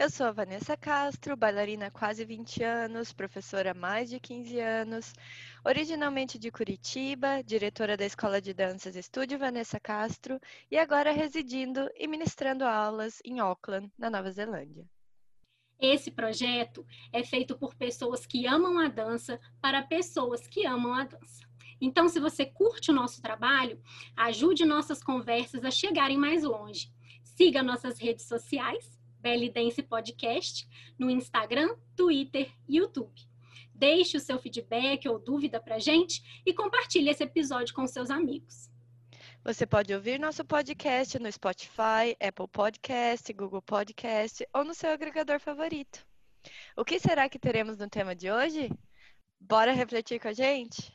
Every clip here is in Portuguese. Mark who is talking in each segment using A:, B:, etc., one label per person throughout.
A: Eu sou a Vanessa Castro, bailarina há quase 20 anos, professora há mais de 15 anos, originalmente de Curitiba, diretora da Escola de Danças Estúdio Vanessa Castro e agora residindo e ministrando aulas em Auckland, na Nova Zelândia.
B: Esse projeto é feito por pessoas que amam a dança para pessoas que amam a dança. Então, se você curte o nosso trabalho, ajude nossas conversas a chegarem mais longe. Siga nossas redes sociais Dance Podcast no Instagram, Twitter e YouTube. Deixe o seu feedback ou dúvida para gente e compartilhe esse episódio com seus amigos.
A: Você pode ouvir nosso podcast no Spotify, Apple Podcast, Google Podcast ou no seu agregador favorito. O que será que teremos no tema de hoje? Bora refletir com a gente?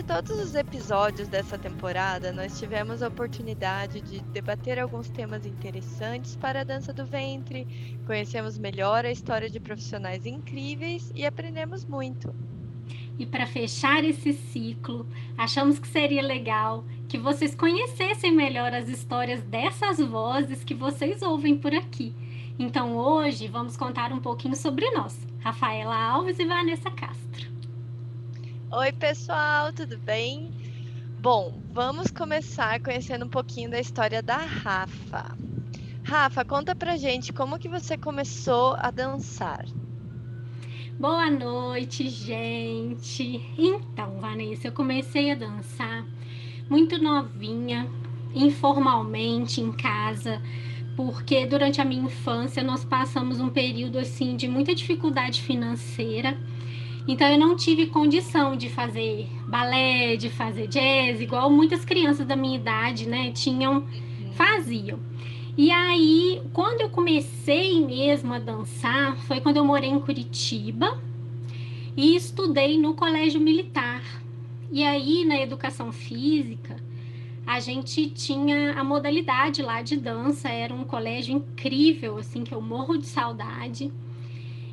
A: Todos os episódios dessa temporada, nós tivemos a oportunidade de debater alguns temas interessantes para a dança do ventre, conhecemos melhor a história de profissionais incríveis e aprendemos muito.
B: E para fechar esse ciclo, achamos que seria legal que vocês conhecessem melhor as histórias dessas vozes que vocês ouvem por aqui. Então hoje vamos contar um pouquinho sobre nós, Rafaela Alves e Vanessa Castro.
A: Oi, pessoal, tudo bem? Bom, vamos começar conhecendo um pouquinho da história da Rafa. Rafa, conta pra gente como que você começou a dançar.
B: Boa noite, gente. Então, Vanessa, eu comecei a dançar muito novinha, informalmente em casa, porque durante a minha infância nós passamos um período assim de muita dificuldade financeira então eu não tive condição de fazer balé, de fazer jazz, igual muitas crianças da minha idade, né, tinham, faziam. E aí, quando eu comecei mesmo a dançar, foi quando eu morei em Curitiba e estudei no colégio militar. E aí, na educação física, a gente tinha a modalidade lá de dança, era um colégio incrível, assim, que eu morro de saudade.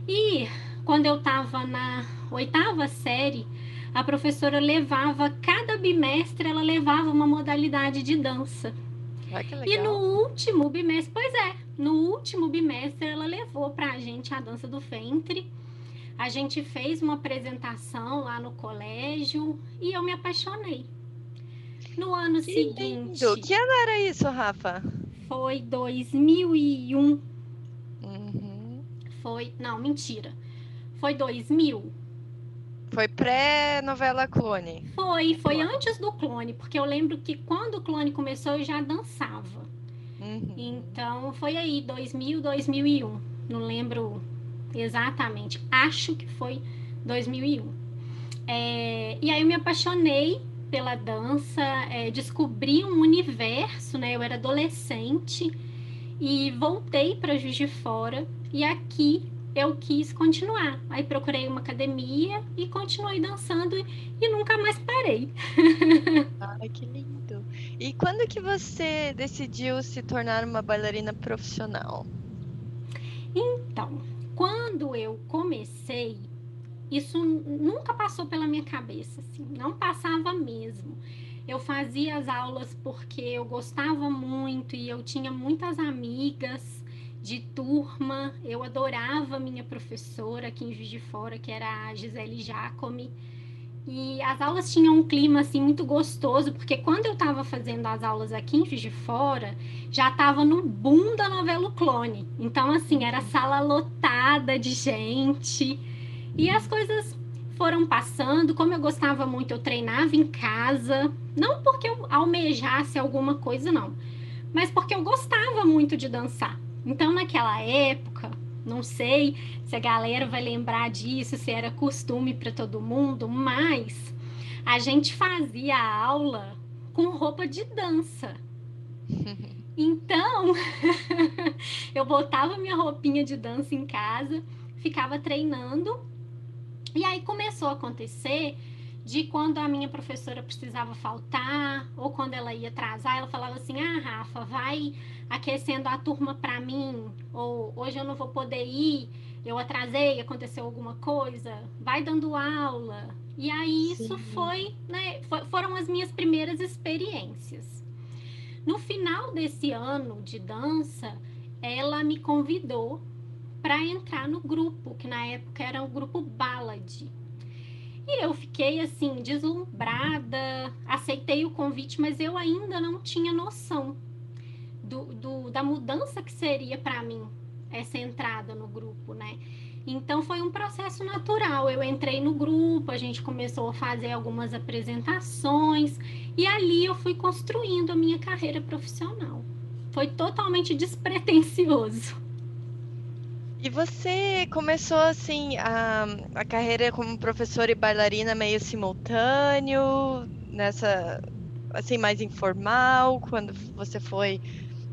B: E quando eu estava na oitava série, a professora levava, cada bimestre, ela levava uma modalidade de dança.
A: Ah,
B: e no último bimestre, pois é, no último bimestre ela levou para a gente a dança do ventre. A gente fez uma apresentação lá no colégio e eu me apaixonei. No ano que seguinte.
A: Lindo. Que ano era isso, Rafa?
B: Foi 2001. Uhum. Foi, não, mentira. Foi 2000?
A: Foi pré-novela Clone?
B: Foi, foi antes do Clone, porque eu lembro que quando o Clone começou eu já dançava. Uhum. Então foi aí, 2000, 2001. Não lembro exatamente. Acho que foi 2001. É, e aí eu me apaixonei pela dança, é, descobri um universo, né? Eu era adolescente e voltei para Juiz de Fora e aqui eu quis continuar. Aí procurei uma academia e continuei dançando e, e nunca mais parei.
A: Ai, que lindo. E quando que você decidiu se tornar uma bailarina profissional?
B: Então, quando eu comecei, isso nunca passou pela minha cabeça, assim, não passava mesmo. Eu fazia as aulas porque eu gostava muito e eu tinha muitas amigas de turma. Eu adorava minha professora aqui em Juiz de Fora, que era a Gisele Jacome. E as aulas tinham um clima assim muito gostoso, porque quando eu estava fazendo as aulas aqui em Juiz de Fora, já estava no boom da novela Clone. Então assim, era sala lotada de gente. E as coisas foram passando, como eu gostava muito, eu treinava em casa, não porque eu almejasse alguma coisa não, mas porque eu gostava muito de dançar. Então, naquela época, não sei se a galera vai lembrar disso, se era costume para todo mundo, mas a gente fazia a aula com roupa de dança. Então, eu botava minha roupinha de dança em casa, ficava treinando, e aí começou a acontecer de quando a minha professora precisava faltar ou quando ela ia atrasar, ela falava assim: "Ah, Rafa, vai aquecendo a turma para mim", ou hoje eu não vou poder ir, eu atrasei, aconteceu alguma coisa, vai dando aula. E aí isso Sim. foi, né, foram as minhas primeiras experiências. No final desse ano de dança, ela me convidou para entrar no grupo, que na época era o grupo Ballad. E eu fiquei assim, deslumbrada, aceitei o convite, mas eu ainda não tinha noção do, do da mudança que seria para mim essa entrada no grupo, né? Então foi um processo natural. Eu entrei no grupo, a gente começou a fazer algumas apresentações e ali eu fui construindo a minha carreira profissional. Foi totalmente despretensioso.
A: E você começou assim a, a carreira como professora e bailarina meio simultâneo, nessa assim mais informal, quando você foi,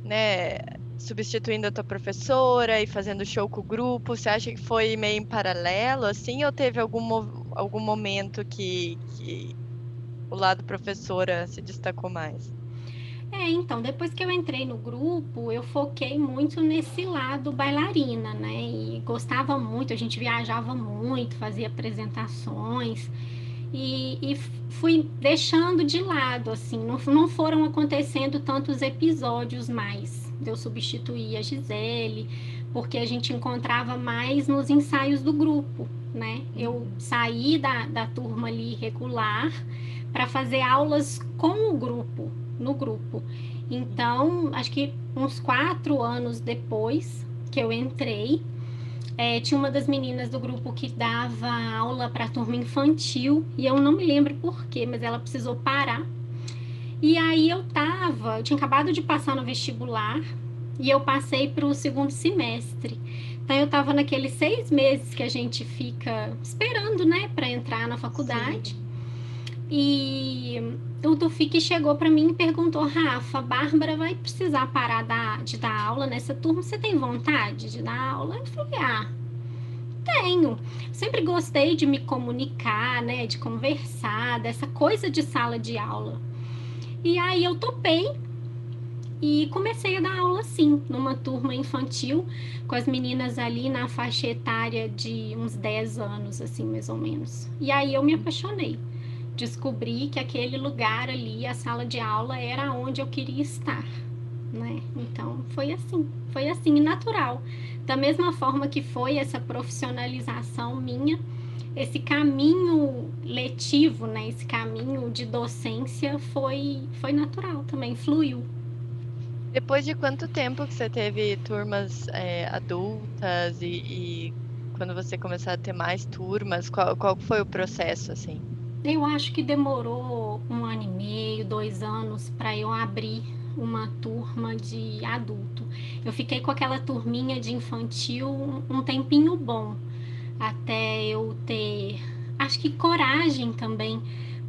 A: né, substituindo a tua professora e fazendo show com o grupo, você acha que foi meio em paralelo assim ou teve algum algum momento que, que o lado professora se destacou mais?
B: É, então, depois que eu entrei no grupo, eu foquei muito nesse lado bailarina, né? E gostava muito, a gente viajava muito, fazia apresentações. E, e fui deixando de lado, assim, não, não foram acontecendo tantos episódios mais eu substituir a Gisele, porque a gente encontrava mais nos ensaios do grupo, né? Eu saí da, da turma ali regular para fazer aulas com o grupo, no grupo. Então, acho que uns quatro anos depois que eu entrei, é, tinha uma das meninas do grupo que dava aula para a turma infantil, e eu não me lembro porquê, mas ela precisou parar. E aí eu tava, eu tinha acabado de passar no vestibular, e eu passei para o segundo semestre. Então eu estava naqueles seis meses que a gente fica esperando, né, para entrar na faculdade. Sim. E o Tufik chegou para mim e perguntou: Rafa, Bárbara vai precisar parar da, de dar aula nessa turma? Você tem vontade de dar aula? Eu falei: Ah, tenho. Sempre gostei de me comunicar, né, de conversar, dessa coisa de sala de aula. E aí eu topei e comecei a dar aula sim, numa turma infantil, com as meninas ali na faixa etária de uns 10 anos, assim, mais ou menos. E aí eu me apaixonei descobri que aquele lugar ali, a sala de aula, era onde eu queria estar, né? Então foi assim, foi assim, natural. Da mesma forma que foi essa profissionalização minha, esse caminho letivo, né? Esse caminho de docência foi, foi natural também, fluiu.
A: Depois de quanto tempo que você teve turmas é, adultas e, e, quando você começou a ter mais turmas, qual, qual foi o processo, assim?
B: Eu acho que demorou um ano e meio, dois anos para eu abrir uma turma de adulto. Eu fiquei com aquela turminha de infantil um tempinho bom, até eu ter, acho que coragem também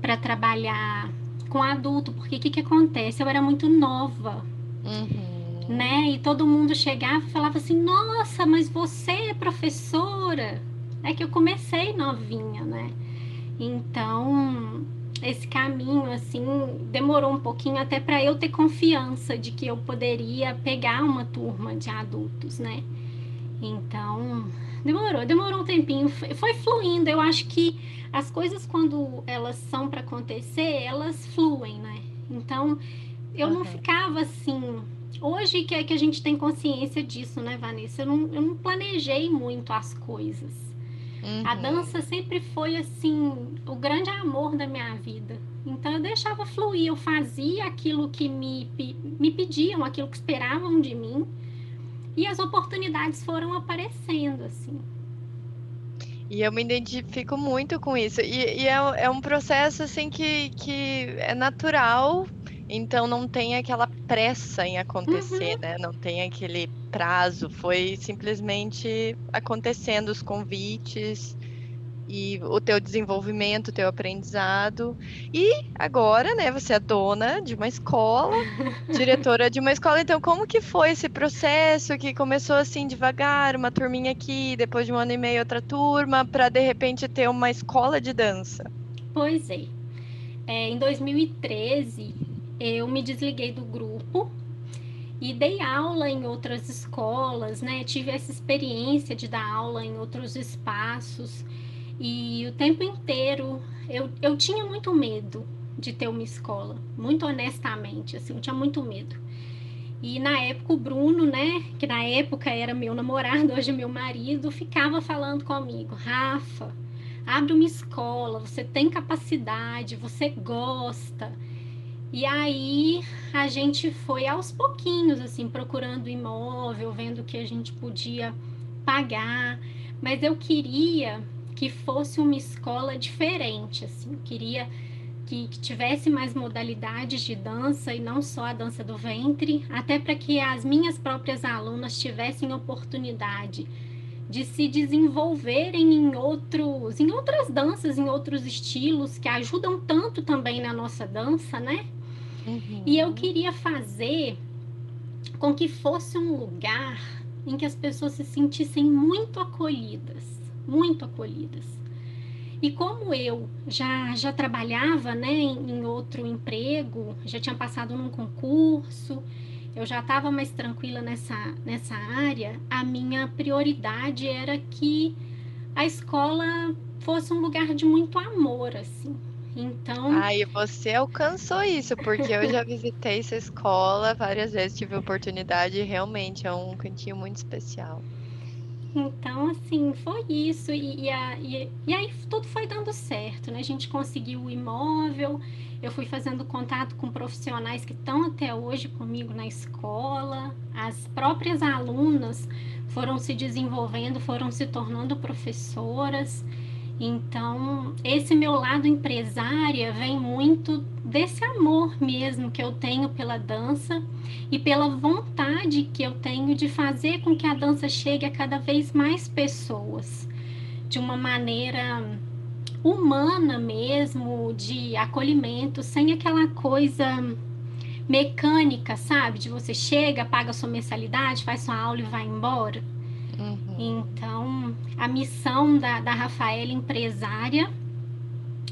B: para trabalhar com adulto, porque o que, que acontece? Eu era muito nova, uhum. né? E todo mundo chegava e falava assim: Nossa, mas você é professora? É que eu comecei novinha, né? Então, esse caminho assim demorou um pouquinho até para eu ter confiança de que eu poderia pegar uma turma de adultos, né? Então, demorou, demorou um tempinho, foi fluindo. Eu acho que as coisas quando elas são para acontecer, elas fluem, né? Então, eu okay. não ficava assim. Hoje que é que a gente tem consciência disso, né, Vanessa? Eu não, eu não planejei muito as coisas. Uhum. A dança sempre foi assim o grande amor da minha vida. Então eu deixava fluir, eu fazia aquilo que me, me pediam, aquilo que esperavam de mim. E as oportunidades foram aparecendo assim.
A: E eu me identifico muito com isso. E, e é, é, um processo assim que, que é natural Então não tem aquela pressa em acontecer,
B: Uhum.
A: né? Não tem aquele prazo. Foi simplesmente acontecendo os convites e o teu desenvolvimento, o teu aprendizado. E agora, né, você é dona de uma escola, diretora de uma escola. Então, como que foi esse processo que começou assim devagar, uma turminha aqui, depois de um ano e meio outra turma, para de repente ter uma escola de dança?
B: Pois é. É, em 2013, eu me desliguei do grupo e dei aula em outras escolas, né? Tive essa experiência de dar aula em outros espaços e o tempo inteiro eu, eu tinha muito medo de ter uma escola, muito honestamente, assim, eu tinha muito medo. E na época o Bruno, né, que na época era meu namorado, hoje é meu marido, ficava falando comigo, Rafa, abre uma escola, você tem capacidade, você gosta. E aí a gente foi aos pouquinhos, assim, procurando imóvel, vendo o que a gente podia pagar, mas eu queria que fosse uma escola diferente, assim, eu queria que, que tivesse mais modalidades de dança e não só a dança do ventre, até para que as minhas próprias alunas tivessem oportunidade de se desenvolverem em outros, em outras danças, em outros estilos que ajudam tanto também na nossa dança, né?
A: Uhum.
B: E eu queria fazer com que fosse um lugar em que as pessoas se sentissem muito acolhidas, muito acolhidas. E como eu já, já trabalhava né, em, em outro emprego, já tinha passado num concurso, eu já estava mais tranquila nessa, nessa área, a minha prioridade era que a escola fosse um lugar de muito amor, assim. Então.
A: Ai, você alcançou isso, porque eu já visitei essa escola várias vezes, tive oportunidade e realmente é um cantinho muito especial.
B: Então, assim, foi isso. E, e, a, e, e, aí tudo foi dando certo, né? A gente conseguiu o imóvel, eu fui fazendo contato com profissionais que estão até hoje comigo na escola, as próprias alunas foram se desenvolvendo, foram se tornando professoras. Então, esse meu lado empresária vem muito desse amor mesmo que eu tenho pela dança e pela vontade que eu tenho de fazer com que a dança chegue a cada vez mais pessoas de uma maneira humana mesmo, de acolhimento, sem aquela coisa mecânica, sabe? De você chega, paga sua mensalidade, faz sua aula e vai embora. Uhum. Então, a missão da, da Rafaela empresária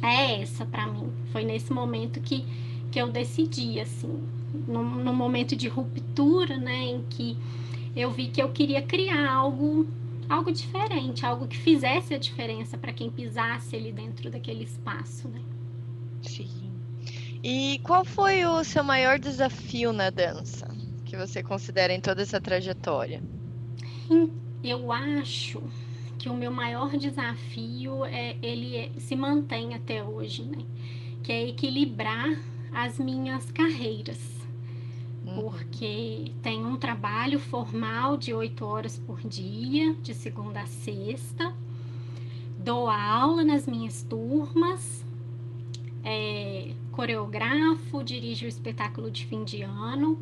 B: é essa para mim. Foi nesse momento que, que eu decidi, assim, num, num momento de ruptura, né, em que eu vi que eu queria criar algo algo diferente, algo que fizesse a diferença para quem pisasse ali dentro daquele espaço, né?
A: Sim. E qual foi o seu maior desafio na dança que você considera em toda essa trajetória?
B: Eu acho que o meu maior desafio é ele é, se mantém até hoje, né? Que é equilibrar as minhas carreiras porque tem um trabalho formal de oito horas por dia, de segunda a sexta. Dou aula nas minhas turmas, é, coreografo, dirijo o espetáculo de fim de ano,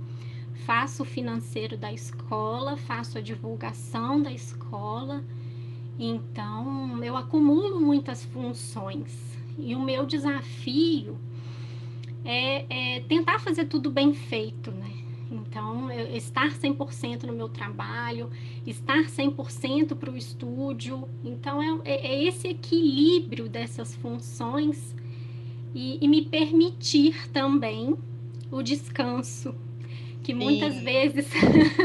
B: faço o financeiro da escola, faço a divulgação da escola. Então, eu acumulo muitas funções. E o meu desafio é, é tentar fazer tudo bem feito, né? Então, eu, estar 100% no meu trabalho, estar 100% para o estúdio. Então, é, é, esse equilíbrio dessas funções e, e, me permitir também o descanso, que muitas Sim. vezes,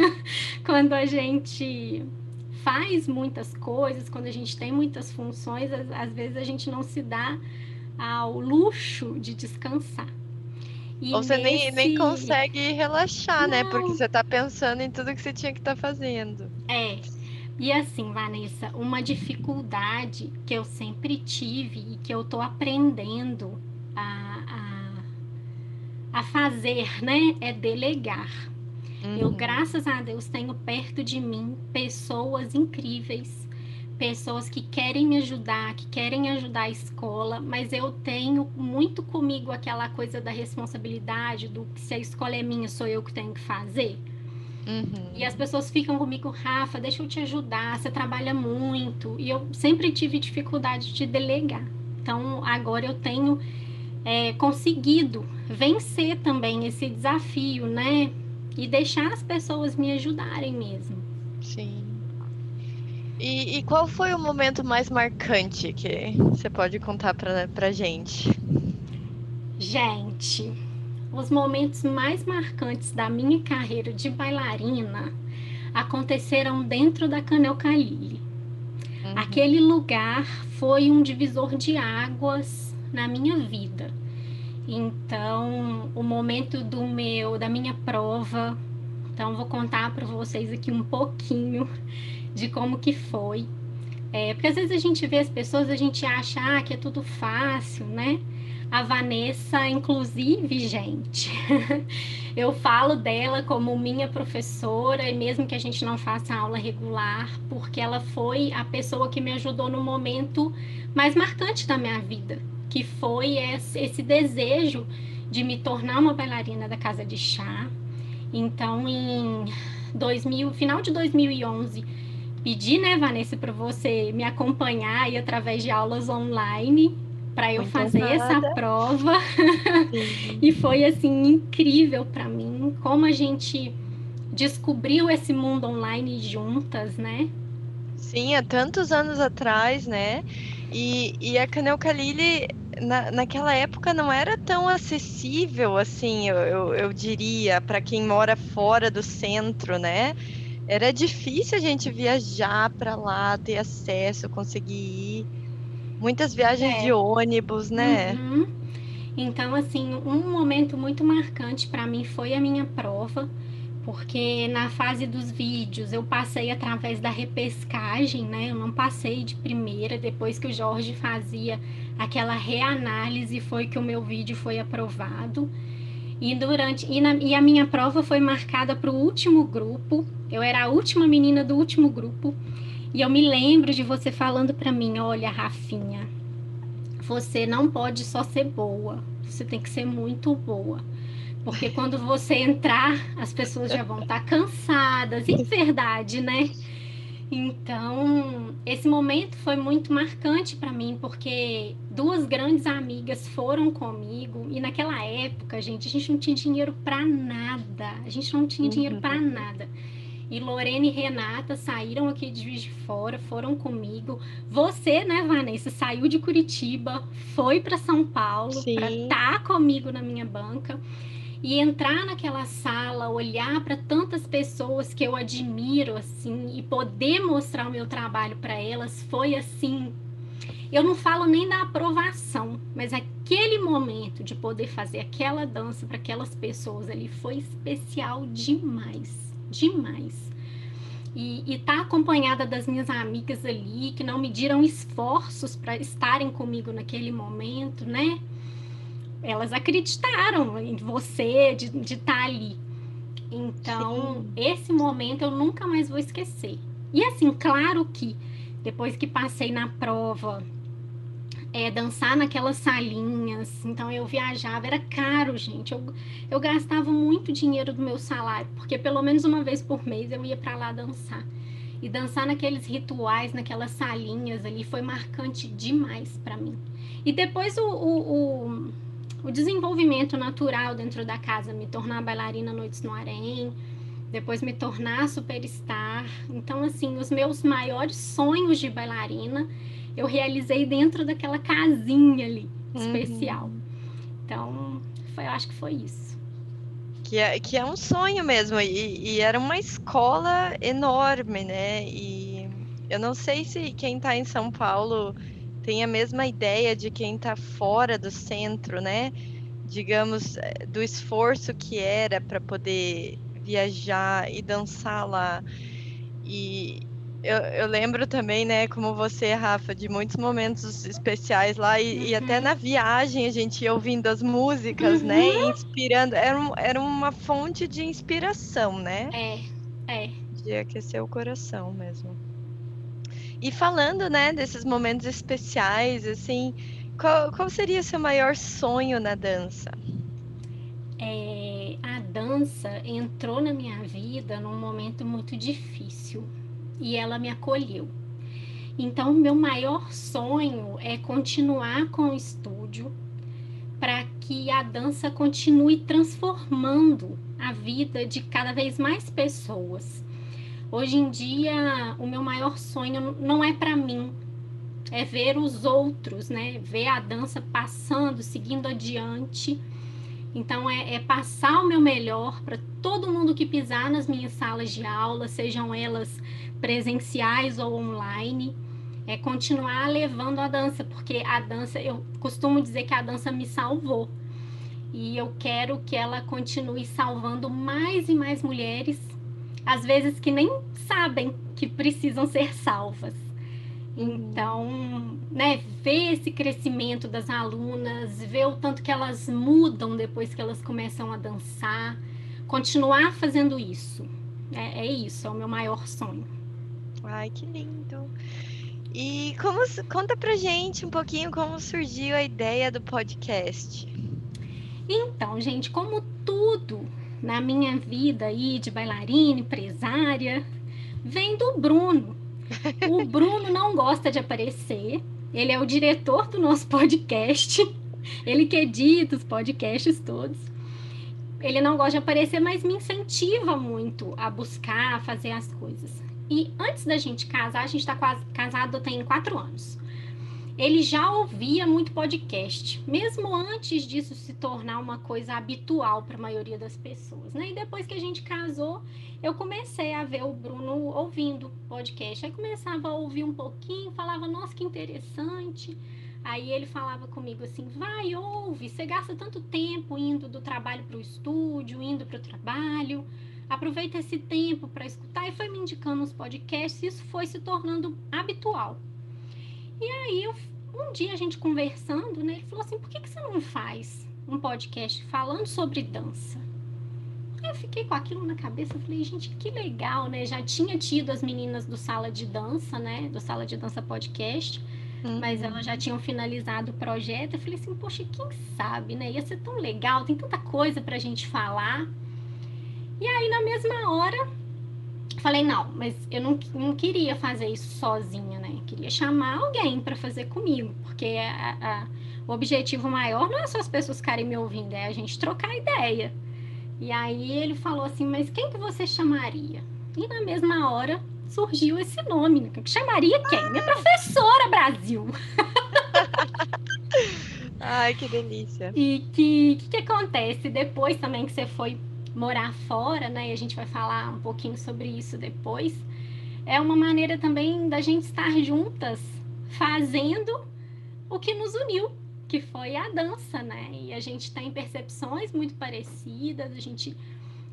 B: quando a gente faz muitas coisas, quando a gente tem muitas funções, às, vezes a gente não se dá ao luxo de descansar.
A: E Ou você nesse... nem, nem consegue relaxar, Não. né? Porque você tá pensando em tudo que você tinha que estar tá fazendo.
B: É. E assim, Vanessa, uma dificuldade que eu sempre tive e que eu tô aprendendo a, a, fazer, né? É delegar. Uhum. Eu, graças a Deus, tenho perto de mim pessoas incríveis, pessoas que querem me ajudar, que querem ajudar a escola, mas eu tenho muito comigo aquela coisa da responsabilidade, do que se a escola é minha, sou eu que tenho que fazer. Uhum. E as pessoas ficam comigo, Rafa, deixa eu te ajudar, você trabalha muito. E eu sempre tive dificuldade de delegar. Então, agora eu tenho é, conseguido vencer também esse desafio, né? E deixar as pessoas me ajudarem mesmo.
A: Sim. E, e qual foi o momento mais marcante que você pode contar pra, pra gente?
B: Gente, os momentos mais marcantes da minha carreira de bailarina aconteceram dentro da Canel Calili. Uhum. Aquele lugar foi um divisor de águas na minha vida. Então, o momento do meu da minha prova, então vou contar para vocês aqui um pouquinho de como que foi. É, porque às vezes a gente vê as pessoas, a gente acha ah, que é tudo fácil, né? A Vanessa, inclusive, gente, eu falo dela como minha professora, e mesmo que a gente não faça aula regular, porque ela foi a pessoa que me ajudou no momento mais marcante da minha vida, que foi esse, esse desejo de me tornar uma bailarina da casa de chá. Então, em 2000, final de 2011, pedi, né, Vanessa, para você me acompanhar aí através de aulas online para eu Muito fazer essa prova. e foi assim incrível para mim como a gente descobriu esse mundo online juntas, né?
A: Sim, há tantos anos atrás, né? E, e a Canel Kalili, na, naquela época, não era tão acessível, assim, eu, eu, eu diria, para quem mora fora do centro, né? Era difícil a gente viajar para lá, ter acesso, conseguir ir. Muitas viagens é. de ônibus, né?
B: Uhum. Então, assim, um momento muito marcante para mim foi a minha prova, porque na fase dos vídeos eu passei através da repescagem, né? Eu não passei de primeira, depois que o Jorge fazia aquela reanálise, foi que o meu vídeo foi aprovado. E durante e, na, e a minha prova foi marcada para o último grupo. Eu era a última menina do último grupo. E eu me lembro de você falando para mim, olha, Rafinha, você não pode só ser boa, você tem que ser muito boa. Porque quando você entrar, as pessoas já vão estar cansadas, e verdade, né? Então, esse momento foi muito marcante para mim, porque duas grandes amigas foram comigo e naquela época, gente, a gente não tinha dinheiro para nada. A gente não tinha dinheiro para uhum. nada. E Lorene e Renata saíram aqui de Juiz de Fora, foram comigo. Você, né, Vanessa, saiu de Curitiba, foi para São Paulo para estar tá comigo na minha banca e entrar naquela sala, olhar para tantas pessoas que eu admiro assim e poder mostrar o meu trabalho para elas foi assim. Eu não falo nem da aprovação, mas aquele momento de poder fazer aquela dança para aquelas pessoas ali foi especial demais demais. E estar tá acompanhada das minhas amigas ali, que não mediram esforços para estarem comigo naquele momento, né? Elas acreditaram em você, de estar tá ali. Então, Sim. esse momento eu nunca mais vou esquecer. E assim, claro que depois que passei na prova, é, dançar naquelas salinhas. Então eu viajava, era caro, gente. Eu, eu gastava muito dinheiro do meu salário, porque pelo menos uma vez por mês eu ia para lá dançar. E dançar naqueles rituais, naquelas salinhas ali, foi marcante demais para mim. E depois o, o, o, o, desenvolvimento natural dentro da casa, me tornar bailarina Noites no Harém, depois me tornar superstar. Então, assim, os meus maiores sonhos de bailarina eu realizei dentro daquela casinha ali, uhum. especial. Então, foi, eu acho que foi isso.
A: Que é, que é um sonho mesmo, e, e era uma escola enorme, né? E eu não sei se quem está em São Paulo tem a mesma ideia de quem está fora do centro, né? Digamos, eh, do esforço que era para poder viajar e dançar lá. E, eu, eu, lembro também, né, como você, Rafa, de muitos momentos especiais lá e, uhum. e até na viagem a gente ia ouvindo as músicas, né, uhum. né, inspirando. Era, um, era uma fonte de inspiração, né?
B: É, é.
A: De aquecer o coração mesmo. E falando, né, desses momentos especiais, assim, qual, qual seria seu maior sonho na dança?
B: É, a dança entrou na minha vida num momento muito difícil e ela me acolheu. Então, meu maior sonho é continuar com o estúdio para que a dança continue transformando a vida de cada vez mais pessoas. Hoje em dia, o meu maior sonho não é para mim, é ver os outros, né? Ver a dança passando, seguindo adiante. Então, é, é passar o meu melhor para todo mundo que pisar nas minhas salas de aula, sejam elas presenciais ou online é continuar levando a dança, porque a dança, eu costumo dizer que a dança me salvou. E eu quero que ela continue salvando mais e mais mulheres, às vezes que nem sabem que precisam ser salvas. Então, né, ver esse crescimento das alunas, ver o tanto que elas mudam depois que elas começam a dançar, continuar fazendo isso. É, é isso, é o meu maior sonho.
A: Ai, que lindo. E como conta pra gente um pouquinho como surgiu a ideia do podcast.
B: Então, gente, como tudo na minha vida aí de bailarina, empresária, vem do Bruno. O Bruno não gosta de aparecer. Ele é o diretor do nosso podcast. Ele que edita os podcasts todos. Ele não gosta de aparecer, mas me incentiva muito a buscar, a fazer as coisas. E antes da gente casar, a gente está casado tem quatro anos. Ele já ouvia muito podcast, mesmo antes disso se tornar uma coisa habitual para a maioria das pessoas, né? E depois que a gente casou, eu comecei a ver o Bruno ouvindo podcast. Aí começava a ouvir um pouquinho, falava, nossa, que interessante. Aí ele falava comigo assim: vai, ouve, você gasta tanto tempo indo do trabalho para o estúdio, indo para o trabalho aproveita esse tempo para escutar e foi me indicando os podcasts, e isso foi se tornando habitual. E aí, eu, um dia a gente conversando, né, ele falou assim: por que, que você não faz um podcast falando sobre dança? Aí eu fiquei com aquilo na cabeça, eu falei, gente, que legal, né? Já tinha tido as meninas do Sala de Dança, né? Do Sala de Dança Podcast, uhum. mas elas já tinham finalizado o projeto. Eu falei assim, poxa, quem sabe, né? Ia ser tão legal, tem tanta coisa pra gente falar. E aí, na mesma hora, falei, não, mas eu não, não queria fazer isso sozinha, né? Eu queria chamar alguém para fazer comigo, porque a, a, o objetivo maior não é só as pessoas ficarem me ouvindo, é a gente trocar ideia. E aí ele falou assim, mas quem que você chamaria? E na mesma hora surgiu esse nome, né? Chamaria quem? Minha professora, Brasil!
A: Ai, que delícia!
B: E que, que que acontece depois também que você foi morar fora, né? E a gente vai falar um pouquinho sobre isso depois. É uma maneira também da gente estar juntas, fazendo o que nos uniu, que foi a dança, né? E a gente tem percepções muito parecidas, a gente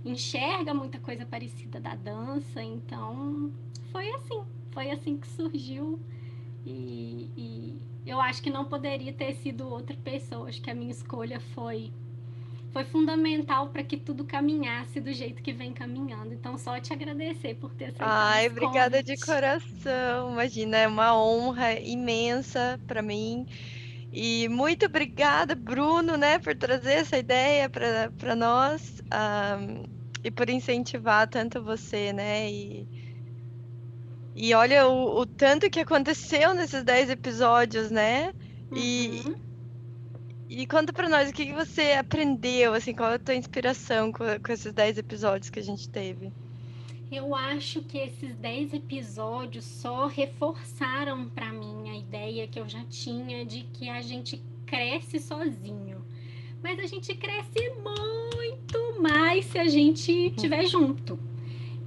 B: enxerga muita coisa parecida da dança, então foi assim, foi assim que surgiu e, e eu acho que não poderia ter sido outra pessoa, acho que a minha escolha foi foi fundamental para que tudo caminhasse do jeito que vem caminhando. Então, só te agradecer por ter aceitado.
A: Ai, obrigada convite. de coração. Imagina, é uma honra imensa para mim. E muito obrigada, Bruno, né, por trazer essa ideia para nós um, e por incentivar tanto você, né? E, e olha o, o tanto que aconteceu nesses 10 episódios, né? Uhum. E conta pra nós o que, que você aprendeu, assim, qual é a tua inspiração com, com esses 10 episódios que a gente teve?
B: Eu acho que esses 10 episódios só reforçaram para mim a ideia que eu já tinha de que a gente cresce sozinho. Mas a gente cresce muito mais se a gente estiver junto.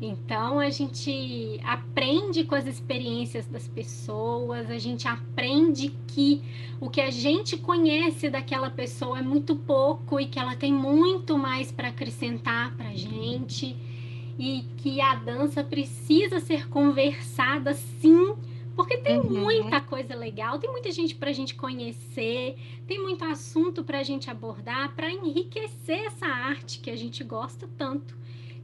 B: Então a gente aprende com as experiências das pessoas, a gente aprende que o que a gente conhece daquela pessoa é muito pouco e que ela tem muito mais para acrescentar para a gente e que a dança precisa ser conversada sim, porque tem uhum. muita coisa legal, tem muita gente para a gente conhecer, tem muito assunto para a gente abordar, para enriquecer essa arte que a gente gosta tanto.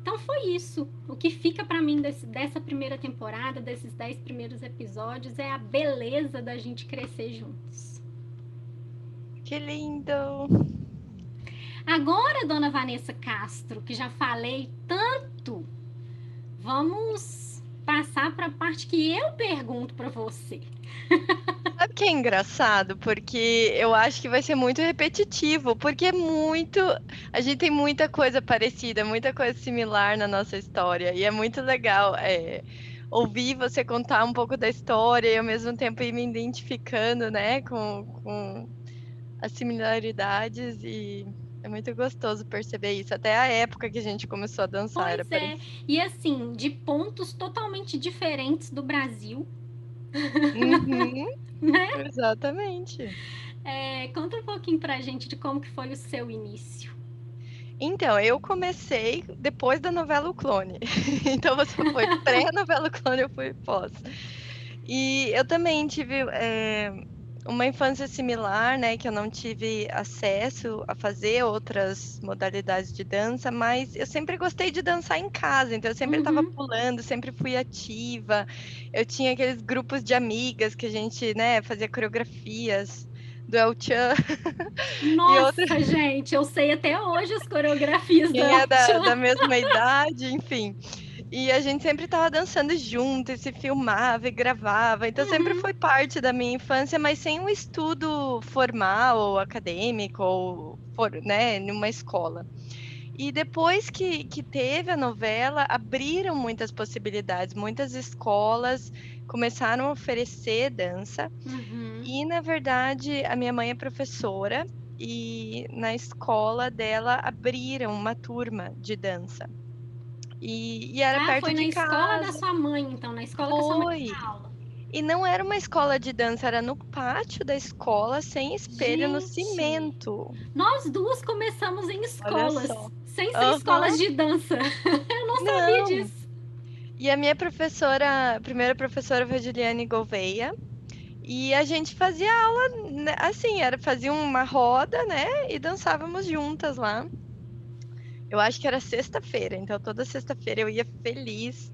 B: Então foi isso. O que fica para mim desse, dessa primeira temporada, desses dez primeiros episódios, é a beleza da gente crescer juntos.
A: Que lindo!
B: Agora, dona Vanessa Castro, que já falei tanto, vamos passar para a parte que eu pergunto para você.
A: Sabe que é engraçado? Porque eu acho que vai ser muito repetitivo, porque é muito. A gente tem muita coisa parecida, muita coisa similar na nossa história, e é muito legal é, ouvir você contar um pouco da história e ao mesmo tempo ir me identificando, né, com, com as similaridades e é muito gostoso perceber isso. Até a época que a gente começou a dançar.
B: Pois era é. E assim, de pontos totalmente diferentes do Brasil.
A: Uhum. né? Exatamente.
B: É, conta um pouquinho pra gente de como que foi o seu início.
A: Então, eu comecei depois da novela O Clone. então, você foi pré-novela O Clone, eu fui pós. E eu também tive é, uma infância similar, né, que eu não tive acesso a fazer outras modalidades de dança, mas eu sempre gostei de dançar em casa, então eu sempre estava uhum. pulando, sempre fui ativa. Eu tinha aqueles grupos de amigas que a gente, né, fazia coreografias do El Chan.
B: Nossa, outra... gente, eu sei até hoje as coreografias do
A: El
B: é
A: da, da mesma idade, enfim. E a gente sempre estava dançando junto, e se filmava e gravava. Então uhum. sempre foi parte da minha infância, mas sem um estudo formal ou acadêmico ou né, numa escola. E depois que, que teve a novela, abriram muitas possibilidades, muitas escolas começaram a oferecer dança. Uhum. E, na verdade, a minha mãe é professora e na escola dela abriram uma turma de dança. E, e era
B: ah,
A: perto
B: foi
A: de
B: na
A: casa.
B: escola da sua mãe, então, na escola foi. que a sua mãe aula.
A: E não era uma escola de dança, era no pátio da escola, sem espelho, Gente, no cimento.
B: Nós duas começamos em escolas, sem ser uhum. escolas de dança. Eu não, não sabia disso.
A: E a minha professora, a primeira professora foi Juliane Gouveia. E a gente fazia aula, né, assim, era fazia uma roda, né? E dançávamos juntas lá. Eu acho que era sexta-feira, então toda sexta-feira eu ia feliz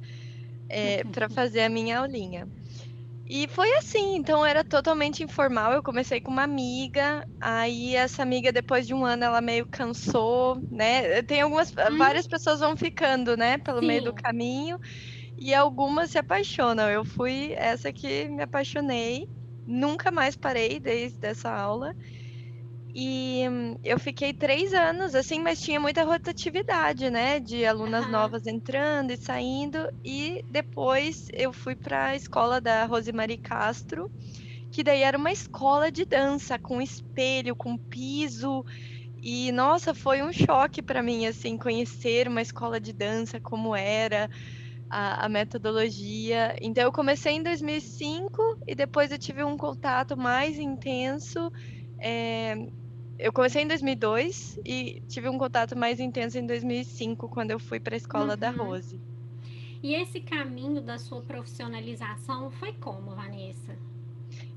A: é, para fazer a minha aulinha. E foi assim, então era totalmente informal. Eu comecei com uma amiga, aí essa amiga, depois de um ano, ela meio cansou, né? Tem algumas, hum. várias pessoas vão ficando, né, pelo Sim. meio do caminho, e algumas se apaixonam. Eu fui essa que me apaixonei, nunca mais parei desde essa aula. E eu fiquei três anos, assim, mas tinha muita rotatividade, né? De alunas uhum. novas entrando e saindo. E depois eu fui para a escola da Rosemary Castro, que daí era uma escola de dança, com espelho, com piso. E, nossa, foi um choque para mim, assim, conhecer uma escola de dança, como era. A, a, metodologia. Então, eu comecei em 2005 e depois eu tive um contato mais intenso é, eu comecei em 2002 e tive um contato mais intenso em 2005, quando eu fui para a escola uhum. da Rose.
B: E esse caminho da sua profissionalização foi como, Vanessa?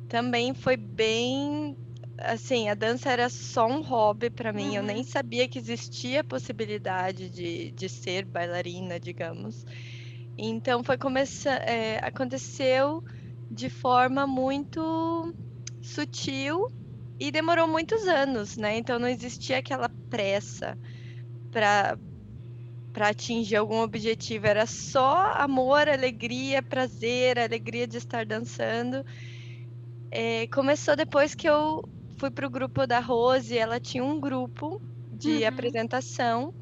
A: Também foi bem. Assim, a dança era só um hobby para mim, uhum. eu nem uhum. sabia que existia a possibilidade de, de ser bailarina, digamos. Então, foi começar. É, aconteceu de forma muito sutil e demorou muitos anos, né? Então não existia aquela pressa para para atingir algum objetivo, era só amor, alegria, prazer, alegria de estar dançando. É, começou depois que eu fui para o grupo da Rose, ela tinha um grupo de uhum. apresentação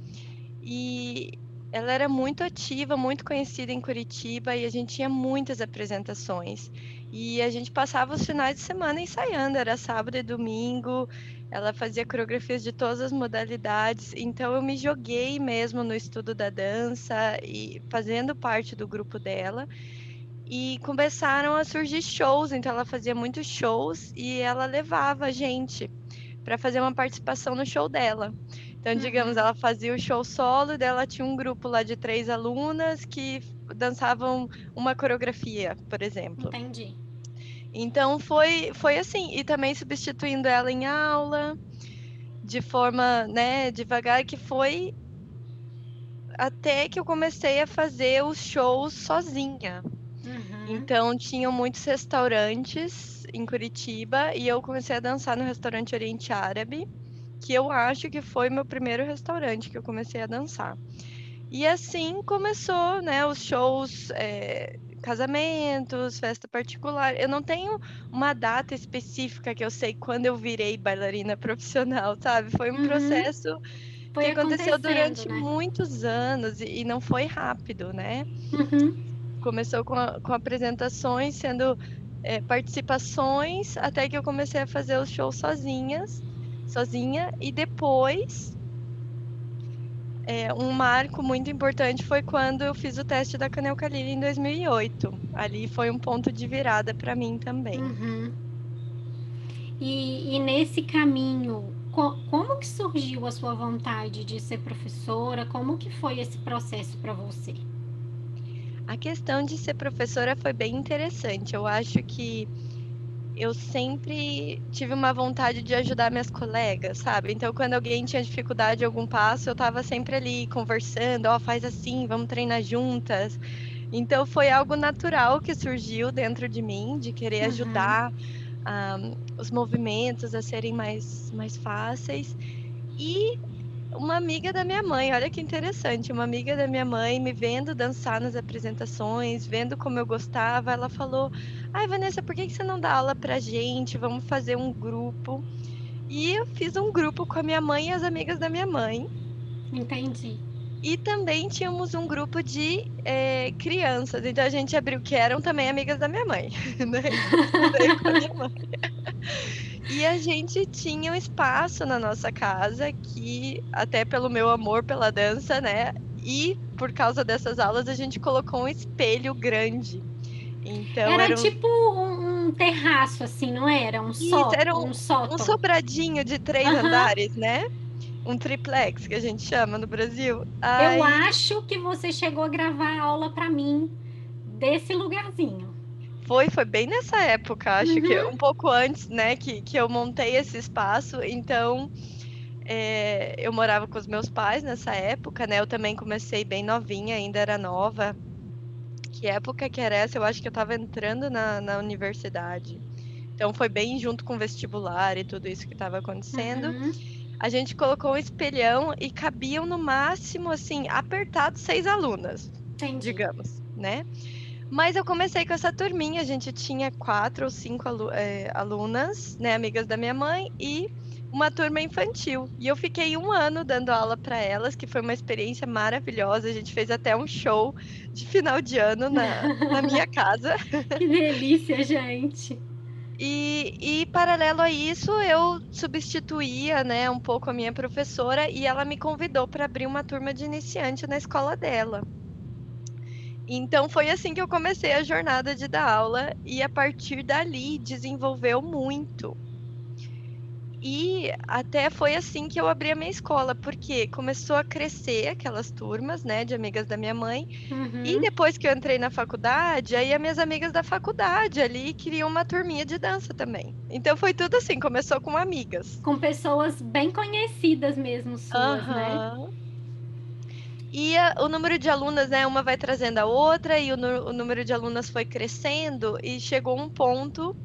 A: e ela era muito ativa, muito conhecida em Curitiba e a gente tinha muitas apresentações. E a gente passava os finais de semana ensaiando, era sábado e domingo. Ela fazia coreografias de todas as modalidades, então eu me joguei mesmo no estudo da dança e fazendo parte do grupo dela. E começaram a surgir shows, então ela fazia muitos shows e ela levava a gente para fazer uma participação no show dela. Então, digamos, uhum. ela fazia o show solo, dela tinha um grupo lá de três alunas que dançavam uma coreografia, por exemplo.
B: Entendi.
A: Então foi, foi assim, e também substituindo ela em aula, de forma, né, devagar, que foi até que eu comecei a fazer os shows sozinha. Uhum. Então, tinham muitos restaurantes em Curitiba e eu comecei a dançar no restaurante Oriente Árabe, que eu acho que foi meu primeiro restaurante que eu comecei a dançar. E assim começou, né, os shows, é, casamentos, festa particular. Eu não tenho uma data específica que eu sei quando eu virei bailarina profissional, sabe? Foi um uhum. processo foi que aconteceu durante né? muitos anos e, não foi rápido, né? Uhum. Começou com, a, com apresentações, sendo é, participações, até que eu comecei a fazer os shows sozinhas, sozinha, e depois é, um marco muito importante foi quando eu fiz o teste da Canel Calili em 2008. Ali foi um ponto de virada para mim também.
B: Uhum. E, e, nesse caminho, co como que surgiu a sua vontade de ser professora? Como que foi esse processo para você?
A: A questão de ser professora foi bem interessante. Eu acho que eu sempre tive uma vontade de ajudar minhas colegas, sabe? Então, quando alguém tinha dificuldade em algum passo, eu estava sempre ali conversando, ó, oh, faz assim, vamos treinar juntas. Então, foi algo natural que surgiu dentro de mim, de querer uhum. ajudar um, os movimentos a serem mais, mais fáceis. E uma amiga da minha mãe, olha que interessante, uma amiga da minha mãe me vendo dançar nas apresentações, vendo como eu gostava, ela falou: Ai, Vanessa, por que você não dá aula pra gente? Vamos fazer um grupo. E eu fiz um grupo com a minha mãe e as amigas da minha mãe.
B: Entendi.
A: E também tínhamos um grupo de é, crianças. Então a gente abriu que eram também amigas da minha mãe. Né? com a minha mãe. E a gente tinha um espaço na nossa casa que, até pelo meu amor pela dança, né? E por causa dessas aulas, a gente colocou um espelho grande. Então,
B: era, era um... tipo um, um, terraço, assim, não era? Um, Isso, era um, um,
A: um sobradinho de três uhum. andares, né? Um triplex, que a gente chama no Brasil.
B: Eu acho que você chegou a gravar a aula para mim desse lugarzinho.
A: Foi, foi bem nessa época, acho uhum. que um pouco antes, né, que, que eu montei esse espaço. Então, é, eu morava com os meus pais nessa época, né? Eu também comecei bem novinha, ainda era nova. Que época que era essa? Eu acho que eu estava entrando na, na universidade. Então, foi bem junto com o vestibular e tudo isso que estava acontecendo. Uhum. A gente colocou um espelhão e cabiam no máximo, assim, apertado seis alunas, Entendi. digamos, né? Mas eu comecei com essa turminha, a gente tinha quatro ou cinco alu é, alunas, né, amigas da minha mãe, e uma turma infantil. E eu fiquei um ano dando aula para elas, que foi uma experiência maravilhosa. A gente fez até um show de final de ano na, na minha casa.
B: Que delícia, gente!
A: E, e, paralelo a isso, eu substituía, né, um pouco a minha professora e ela me convidou para abrir uma turma de iniciante na escola dela. Então foi assim que eu comecei a jornada de dar aula e a partir dali desenvolveu muito. E até foi assim que eu abri a minha escola, porque começou a crescer aquelas turmas, né, de amigas da minha mãe. Uhum. E depois que eu entrei na faculdade, aí as minhas amigas da faculdade ali queriam uma turminha de dança também. Então foi tudo assim, começou com amigas.
B: Com pessoas bem conhecidas mesmo suas, uhum. né?
A: E a, o número de alunas, né, uma vai trazendo a outra, e o, o número de alunas foi crescendo, e chegou um ponto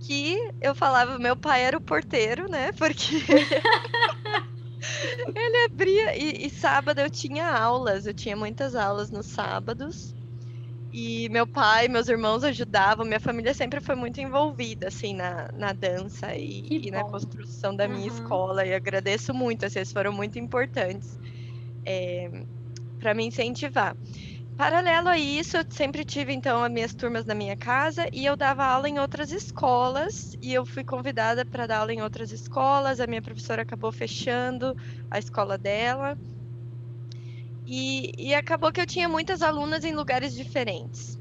A: que eu falava, meu pai era o porteiro, né? Porque ele abria. E, e, sábado eu tinha aulas, eu tinha muitas aulas nos sábados. E meu pai, meus irmãos ajudavam, minha família sempre foi muito envolvida, assim, na, na dança e, e na construção da minha uhum. escola. E agradeço muito, assim, eles foram muito importantes é, eh, para me incentivar. Paralelo a isso, eu sempre tive então as minhas turmas na minha casa e eu dava aula em outras escolas e eu fui convidada para dar aula em outras escolas. A minha professora acabou fechando a escola dela e, e acabou que eu tinha muitas alunas em lugares diferentes.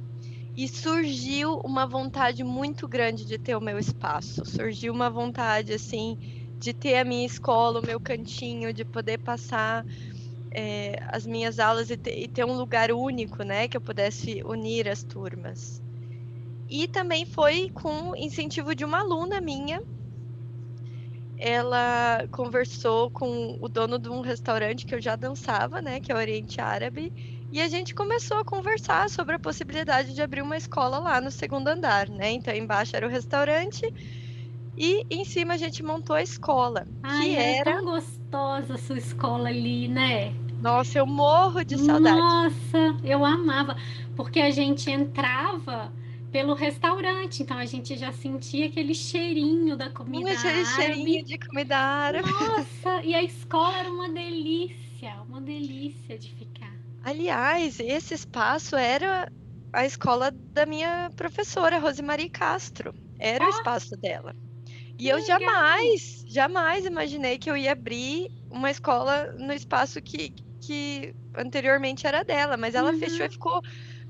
A: E surgiu uma vontade muito grande de ter o meu espaço. Surgiu uma vontade assim de ter a minha escola, o meu cantinho, de poder passar é, as minhas aulas e ter, e ter, um lugar único, né, que eu pudesse unir as turmas. E também foi com incentivo de uma aluna minha ela conversou com o dono de um restaurante que eu já dançava, né, que é o Oriente Árabe, e a gente começou a conversar sobre a possibilidade de abrir uma escola lá no segundo andar, né? Então embaixo era o restaurante e em cima a gente montou a escola,
B: Ai, que é era tão gostosa a sua escola ali, né?
A: Nossa, eu morro de saudade.
B: Nossa, eu amava, porque a gente entrava pelo restaurante, então a gente já sentia aquele cheirinho da comida
A: Aquele árabe. cheirinho de comida árabe.
B: Nossa, e a escola era uma delícia, uma delícia de ficar.
A: Aliás, esse espaço era a escola da minha professora, Rosemarie Castro. Era oh, o espaço dela. E eu legal. jamais, jamais imaginei que eu ia abrir uma escola no espaço que, que anteriormente era dela, mas ela uhum. fechou e ficou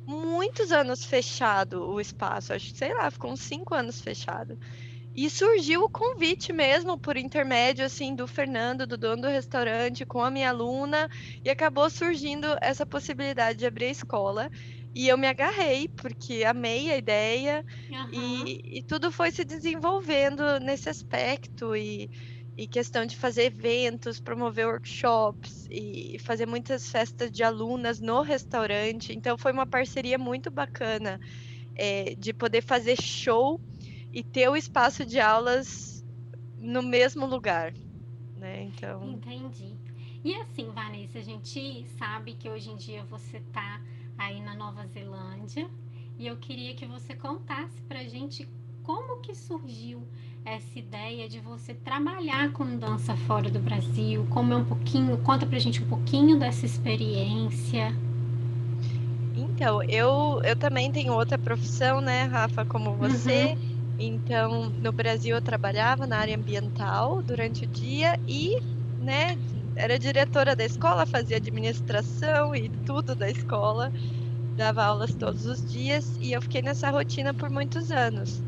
A: muitos anos fechado o espaço. Acho que, sei lá, ficou uns cinco anos fechado. E surgiu o convite mesmo por intermédio assim do Fernando, do dono do restaurante, com a minha aluna, e acabou surgindo essa possibilidade de abrir a escola. E eu me agarrei, porque amei a ideia, uhum. e, e, tudo foi se desenvolvendo nesse aspecto, e, e questão de fazer eventos, promover workshops, e fazer muitas festas de alunas no restaurante. Então foi uma parceria muito bacana é, de poder fazer show e ter o espaço de aulas no mesmo lugar, né? Então.
B: Entendi. E assim, Vanessa, a gente sabe que hoje em dia você está aí na Nova Zelândia e eu queria que você contasse para a gente como que surgiu essa ideia de você trabalhar com dança fora do Brasil, como é um pouquinho, conta pra gente um pouquinho dessa experiência.
A: Então, eu, eu também tenho outra profissão, né, Rafa, como você. Uhum. Então, no Brasil eu trabalhava na área ambiental durante o dia e, né, era diretora da escola, fazia administração e tudo da escola, dava aulas todos os dias e eu fiquei nessa rotina por muitos anos.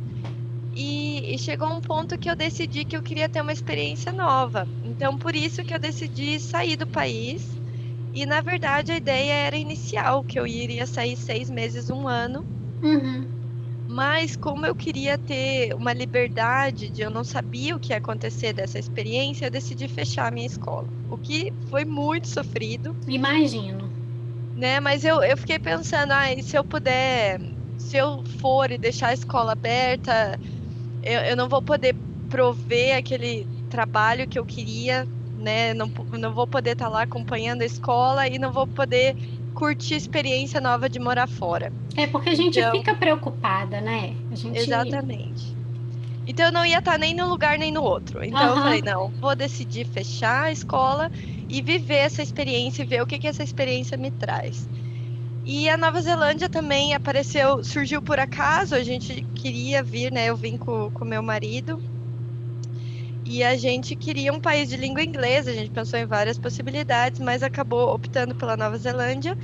A: E, e, chegou um ponto que eu decidi que eu queria ter uma experiência nova. Então, por isso que eu decidi sair do país. E, na verdade, a ideia era inicial, que eu iria sair seis meses, um ano.
B: Uhum.
A: Mas como eu queria ter uma liberdade de eu não sabia o que ia acontecer dessa experiência, eu decidi fechar a minha escola. O que foi muito sofrido.
B: Imagino.
A: Né? Mas eu, eu fiquei pensando, ah, se eu puder, se eu for e deixar a escola aberta, eu, eu não vou poder prover aquele trabalho que eu queria, né? Não, não vou poder estar lá acompanhando a escola e não vou poder curtir a experiência nova de morar fora.
B: É porque a gente então, fica preocupada, né?
A: Gente... Exatamente. Então eu não ia estar nem num lugar nem no outro. Então uhum. eu falei, não, vou decidir fechar a escola e viver essa experiência e ver o que, que essa experiência me traz. E a Nova Zelândia também apareceu, surgiu por acaso, a gente queria vir, né? Eu vim com o meu marido e a gente queria um país de língua inglesa, a gente pensou em várias possibilidades, mas acabou optando pela Nova Zelândia.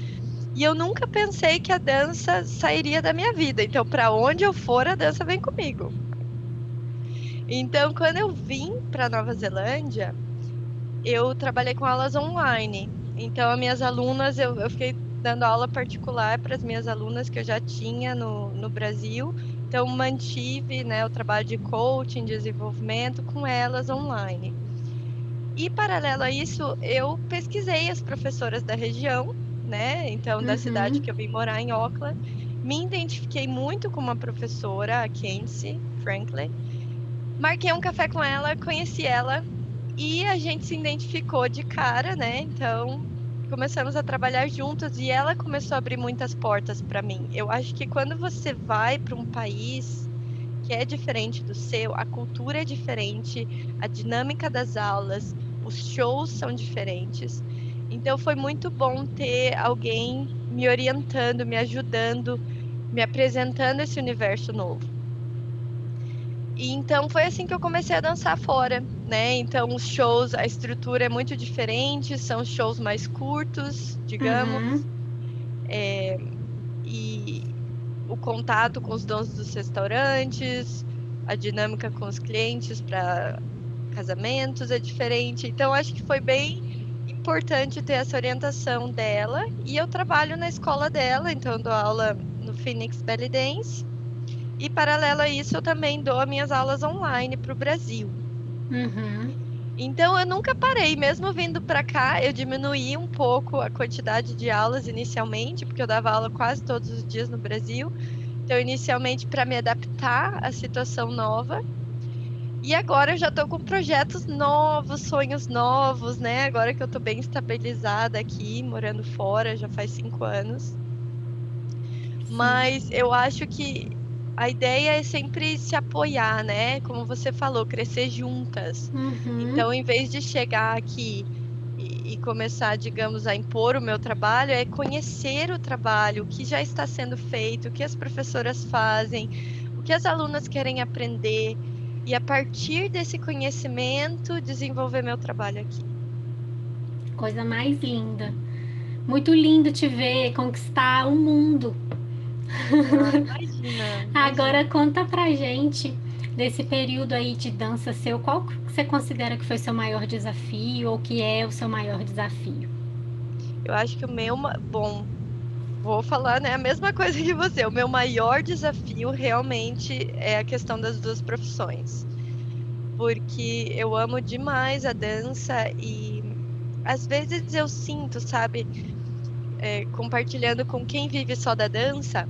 A: E eu nunca pensei que a dança sairia da minha vida. Então, para onde eu for, a dança vem comigo. Então, quando eu vim para Nova Zelândia, eu trabalhei com aulas online. Então, as minhas alunas, eu, eu fiquei dando aula particular para as minhas alunas que eu já tinha no, no Brasil então, mantive né, o trabalho de coaching, desenvolvimento com elas online. E, paralelo a isso, eu pesquisei as professoras da região, né? Então, da uhum. cidade que eu vim morar, em Auckland. Me identifiquei muito com uma professora, a Kenzie Franklin. Marquei um café com ela, conheci ela e a gente se identificou de cara, né? Então, começamos a trabalhar juntas e ela começou a abrir muitas portas para mim. Eu acho que quando você vai para um país que é diferente do seu, a cultura é diferente, a dinâmica das aulas, os shows são diferentes. Então foi muito bom ter alguém me orientando, me ajudando, me apresentando esse universo novo. E então foi assim que eu comecei a dançar fora, né? Então os shows, a estrutura é muito diferente, são shows mais curtos, digamos. Uhum. É, e o contato com os donos dos restaurantes, a dinâmica com os clientes para casamentos é diferente. Então acho que foi bem importante ter essa orientação dela. E eu trabalho na escola dela, então dou aula no Phoenix Belly Dance e paralelo a isso, eu também dou minhas aulas online para o Brasil.
B: Uhum.
A: Então eu nunca parei, mesmo vindo para cá, eu diminuí um pouco a quantidade de aulas inicialmente, porque eu dava aula quase todos os dias no Brasil. Então, inicialmente para me adaptar à situação nova. E agora eu já estou com projetos novos, sonhos novos, né? Agora que eu estou bem estabilizada aqui, morando fora, já faz cinco anos. Mas eu acho que a ideia é sempre se apoiar, né? Como você falou, crescer juntas.
B: Uhum.
A: Então, em vez de chegar aqui e, e, começar, digamos, a impor o meu trabalho, é conhecer o trabalho, o que já está sendo feito, o que as professoras fazem, o que as alunas querem aprender. E a partir desse conhecimento, desenvolver meu trabalho aqui.
B: Coisa mais linda. Muito lindo te ver conquistar o mundo
A: ah, imagina,
B: Agora conta pra gente desse período aí de dança seu, qual você considera que foi seu maior desafio ou que é o seu maior desafio?
A: Eu acho que o meu, bom, vou falar né, a mesma coisa que você. O meu maior desafio realmente é a questão das duas profissões. Porque eu amo demais a dança e às vezes eu sinto, sabe, é, compartilhando com quem vive só da dança,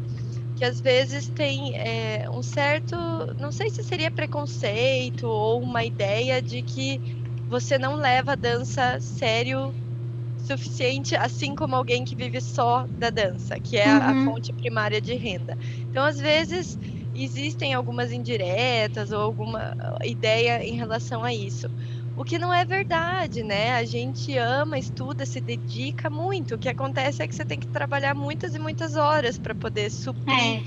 A: que às vezes tem é, um certo, não sei se seria preconceito ou uma ideia de que você não leva a dança sério suficiente, assim como alguém que vive só da dança, que é uhum. a fonte primária de renda. Então, às vezes existem algumas indiretas ou alguma ideia em relação a isso. O que não é verdade, né? A gente ama, estuda, se dedica muito. O que acontece é que você tem que trabalhar muitas e muitas horas para poder suprir é.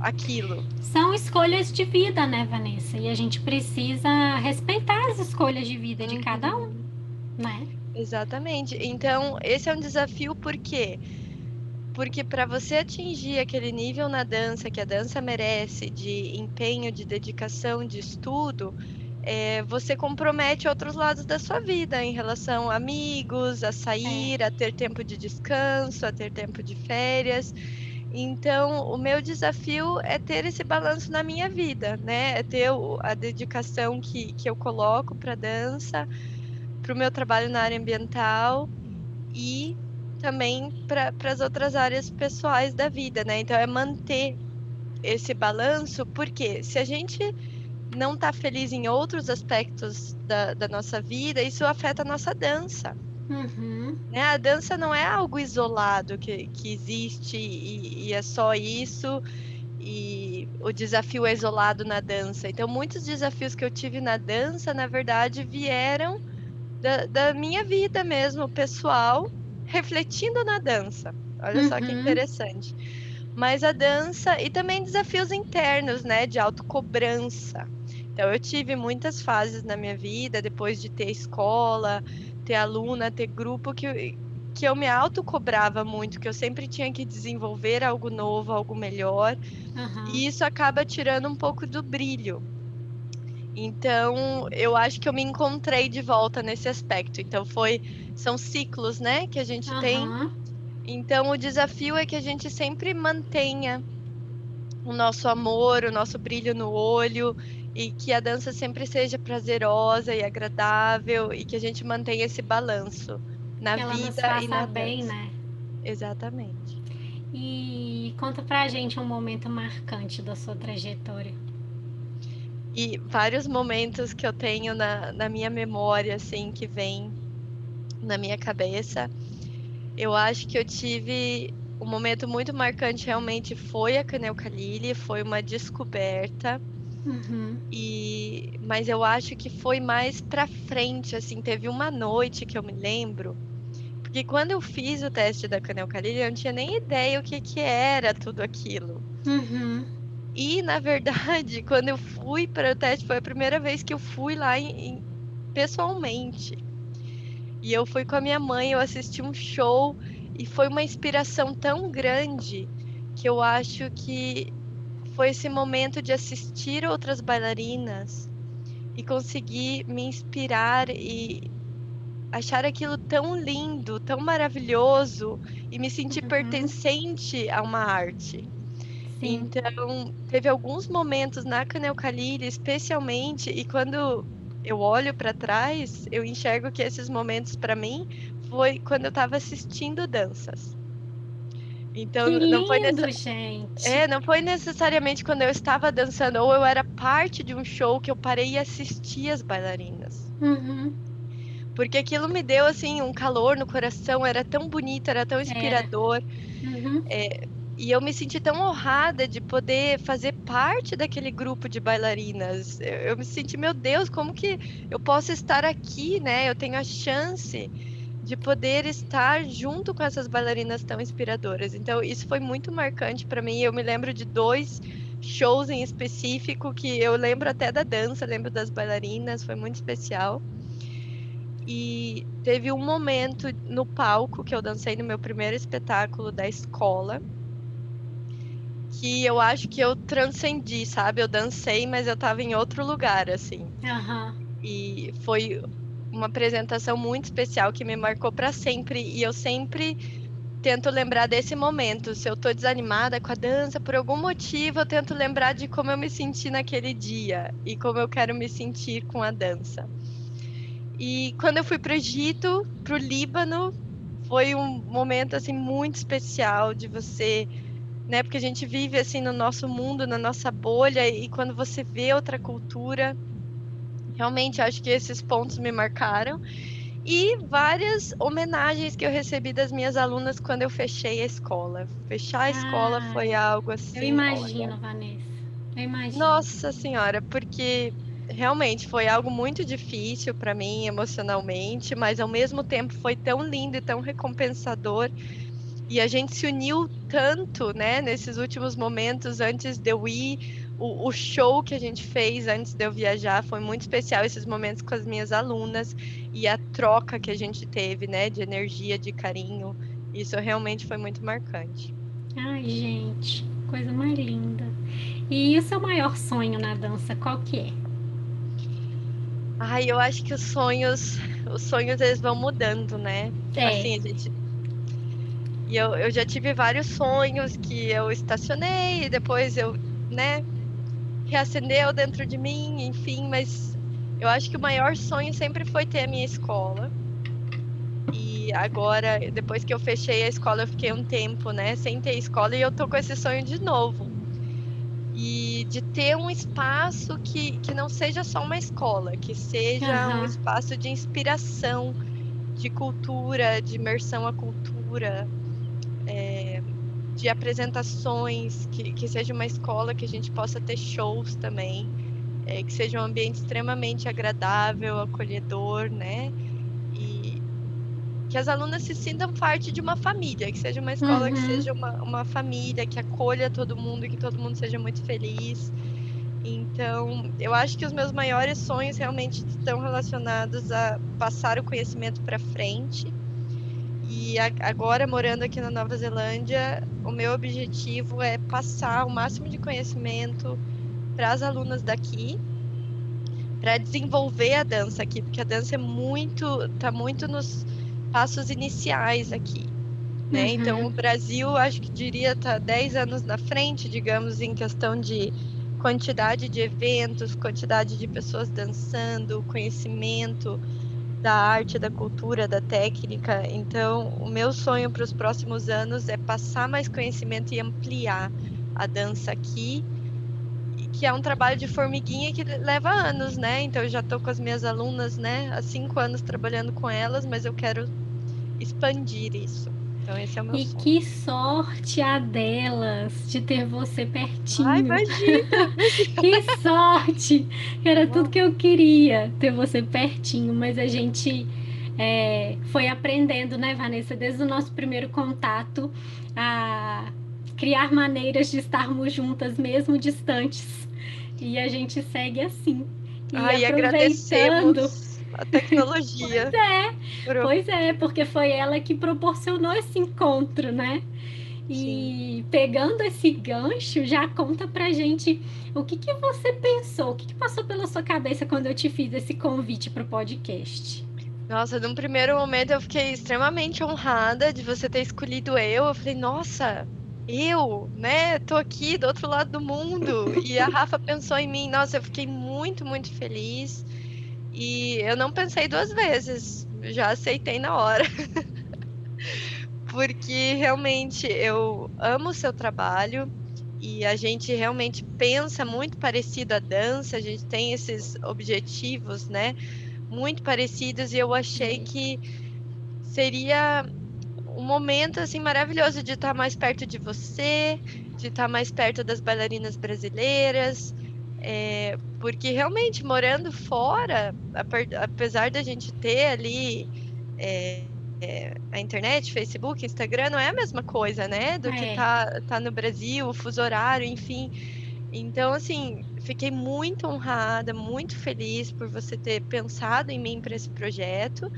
A: aquilo.
B: São escolhas de vida, né, Vanessa? E a gente precisa respeitar as escolhas de vida de uhum. cada um, né?
A: Exatamente. Então, esse é um desafio por quê? Porque para você atingir aquele nível na dança que a dança merece, de empenho, de dedicação, de estudo, é, você compromete outros lados da sua vida em relação a amigos, a sair, é. a ter tempo de descanso, a ter tempo de férias. Então, o meu desafio é ter esse balanço na minha vida, né? É ter a dedicação que, que eu coloco para dança, para o meu trabalho na área ambiental e também para as outras áreas pessoais da vida, né? Então, é manter esse balanço, porque se a gente não está feliz em outros aspectos da, da, nossa vida, isso afeta a nossa dança.
B: Uhum.
A: Né? A dança não é algo isolado que, que existe e, e, é só isso, e o desafio é isolado na dança. Então, muitos desafios que eu tive na dança, na verdade, vieram da, da minha vida mesmo, pessoal, refletindo na dança. Olha uhum. só que uhum. interessante. Mas a dança e também desafios internos, né, de autocobrança. Então, eu tive muitas fases na minha vida, depois de ter escola, ter aluna, ter grupo, que, que eu me autocobrava muito, que eu sempre tinha que desenvolver algo novo, algo melhor.
B: Uhum.
A: E isso acaba tirando um pouco do brilho. Então, eu acho que eu me encontrei de volta nesse aspecto. Então, foi são ciclos, né, que a gente uhum. tem. Então, o desafio é que a gente sempre mantenha o nosso amor, o nosso brilho no olho e que a dança sempre seja prazerosa e agradável e que a gente mantenha esse balanço na
B: que
A: vida
B: e
A: na
B: bem,
A: dança.
B: né?
A: Exatamente.
B: E conta pra gente um momento marcante da sua trajetória.
A: E vários momentos que eu tenho na, na minha memória, assim, que vem na minha cabeça. Eu acho que eu tive um momento muito marcante realmente foi a Canel Kalili, foi uma descoberta
B: Uhum.
A: E, mas eu acho que foi mais pra frente, assim, teve uma noite que eu me lembro, porque quando eu fiz o teste da Canelcalil, eu não tinha nem ideia o que, que era tudo aquilo.
B: Uhum.
A: E, na verdade, quando eu fui para o teste, foi a primeira vez que eu fui lá em, em, pessoalmente. E eu fui com a minha mãe, eu assisti um show e foi uma inspiração tão grande que eu acho que foi esse momento de assistir outras bailarinas e conseguir me inspirar e achar aquilo tão lindo, tão maravilhoso e me sentir uhum. pertencente a uma arte.
B: Sim.
A: Então, teve alguns momentos na Canel Kalili, especialmente, e quando eu olho para trás, eu enxergo que esses momentos para mim foi quando eu estava assistindo danças.
B: Então que não foi necess... gente.
A: É, não foi necessariamente quando eu estava dançando ou eu era parte de um show que eu parei e assisti as bailarinas.
B: Uhum.
A: Porque aquilo me deu assim um calor no coração, era tão bonito, era tão inspirador.
B: Uhum.
A: É, e eu me senti tão honrada de poder fazer parte daquele grupo de bailarinas. Eu, eu me senti, meu Deus, como que eu posso estar aqui, né? Eu tenho a chance de poder estar junto com essas bailarinas tão inspiradoras. Então, isso foi muito marcante para mim. Eu me lembro de dois shows em específico que eu lembro até da dança, lembro das bailarinas, foi muito especial. E teve um momento no palco que eu dancei no meu primeiro espetáculo da escola, que eu acho que eu transcendi, sabe? Eu dancei, mas eu tava em outro lugar, assim.
B: Uhum.
A: E foi uma apresentação muito especial que me marcou para sempre. E eu sempre tento lembrar desse momento. Se eu tô desanimada com a dança, por algum motivo, eu tento lembrar de como eu me senti naquele dia e como eu quero me sentir com a dança. E quando eu fui para o Egito, para o Líbano, foi um momento assim muito especial de você né? Porque a gente vive assim no nosso mundo, na nossa bolha, e quando você vê outra cultura, realmente acho que esses pontos me marcaram. E várias homenagens que eu recebi das minhas alunas quando eu fechei a escola. Fechar a escola ah, foi algo assim.
B: Eu imagino, olha. Vanessa. Eu imagino.
A: Nossa Senhora, porque realmente foi algo muito difícil para mim emocionalmente, mas ao mesmo tempo foi tão lindo e tão recompensador e a gente se uniu tanto, né, nesses últimos momentos antes de eu ir. O, o, show que a gente fez antes de eu viajar foi muito especial, esses momentos com as minhas alunas e a troca que a gente teve, né, de energia, de carinho. Isso realmente foi muito marcante.
B: Ai, gente, coisa mais linda. E o seu maior sonho na dança, qual que é?
A: Ai, eu acho que os sonhos, os sonhos eles vão mudando, né?
B: É.
A: Assim, a gente e eu, eu já tive vários sonhos que eu estacionei e depois eu, né, reacendeu dentro de mim, enfim, mas eu acho que o maior sonho sempre foi ter a minha escola. E agora, depois que eu fechei a escola, eu fiquei um tempo, né, sem ter escola e eu tô com esse sonho de novo. E de ter um espaço que, que não seja só uma escola, que seja uhum. um espaço de inspiração, de cultura, de imersão à cultura, é, de apresentações, que, que seja uma escola que a gente possa ter shows também, é, que seja um ambiente extremamente agradável, acolhedor, né? E que as alunas se sintam parte de uma família, que seja uma escola uhum. que seja uma, uma família, que acolha todo mundo, que todo mundo seja muito feliz. Então, eu acho que os meus maiores sonhos realmente estão relacionados a passar o conhecimento para frente e agora, morando aqui na Nova Zelândia, o meu objetivo é passar o máximo de conhecimento para as alunas daqui, para desenvolver a dança aqui, porque a dança é muito, tá muito nos passos iniciais aqui. Né? Uhum. Então, o Brasil, acho que diria, tá 10 anos na frente, digamos, em questão de quantidade de eventos, quantidade de pessoas dançando, conhecimento, da arte, da cultura, da técnica. Então, o meu sonho para os próximos anos é passar mais conhecimento e ampliar a dança aqui, que é um trabalho de formiguinha que leva anos, né? Então, eu já estou com as minhas alunas, né, há cinco anos trabalhando com elas, mas eu quero expandir isso. Então, esse é o meu
B: e
A: sonho.
B: que sorte a delas de ter você pertinho.
A: Ai, imagina!
B: que sorte! Era tudo que eu queria, ter você pertinho, mas a gente é, foi aprendendo, né, Vanessa, desde o nosso primeiro contato, a criar maneiras de estarmos juntas, mesmo distantes. E a gente segue assim.
A: E Ai, aproveitando a tecnologia.
B: Pois é, Pro... pois é, porque foi ela que proporcionou esse encontro, né? E Sim. pegando esse gancho, já conta pra gente o que, que você pensou, o que, que passou pela sua cabeça quando eu te fiz esse convite para o podcast.
A: Nossa, num primeiro momento eu fiquei extremamente honrada de você ter escolhido eu. Eu falei, nossa, eu, né, tô aqui do outro lado do mundo. E a Rafa pensou em mim. Nossa, eu fiquei muito, muito feliz. E eu não pensei duas vezes, já aceitei na hora. Porque realmente eu amo o seu trabalho e a gente realmente pensa muito parecido à dança, a gente tem esses objetivos, né? Muito parecidos e eu achei que seria um momento assim maravilhoso de estar mais perto de você, de estar mais perto das bailarinas brasileiras, é, porque realmente morando fora, apesar da gente ter ali é, é, a internet, Facebook, Instagram, não é a mesma coisa, né? Do que tá, tá no Brasil, o fuso horário, enfim. Então, assim, fiquei muito honrada, muito feliz por você ter pensado em mim para esse projeto.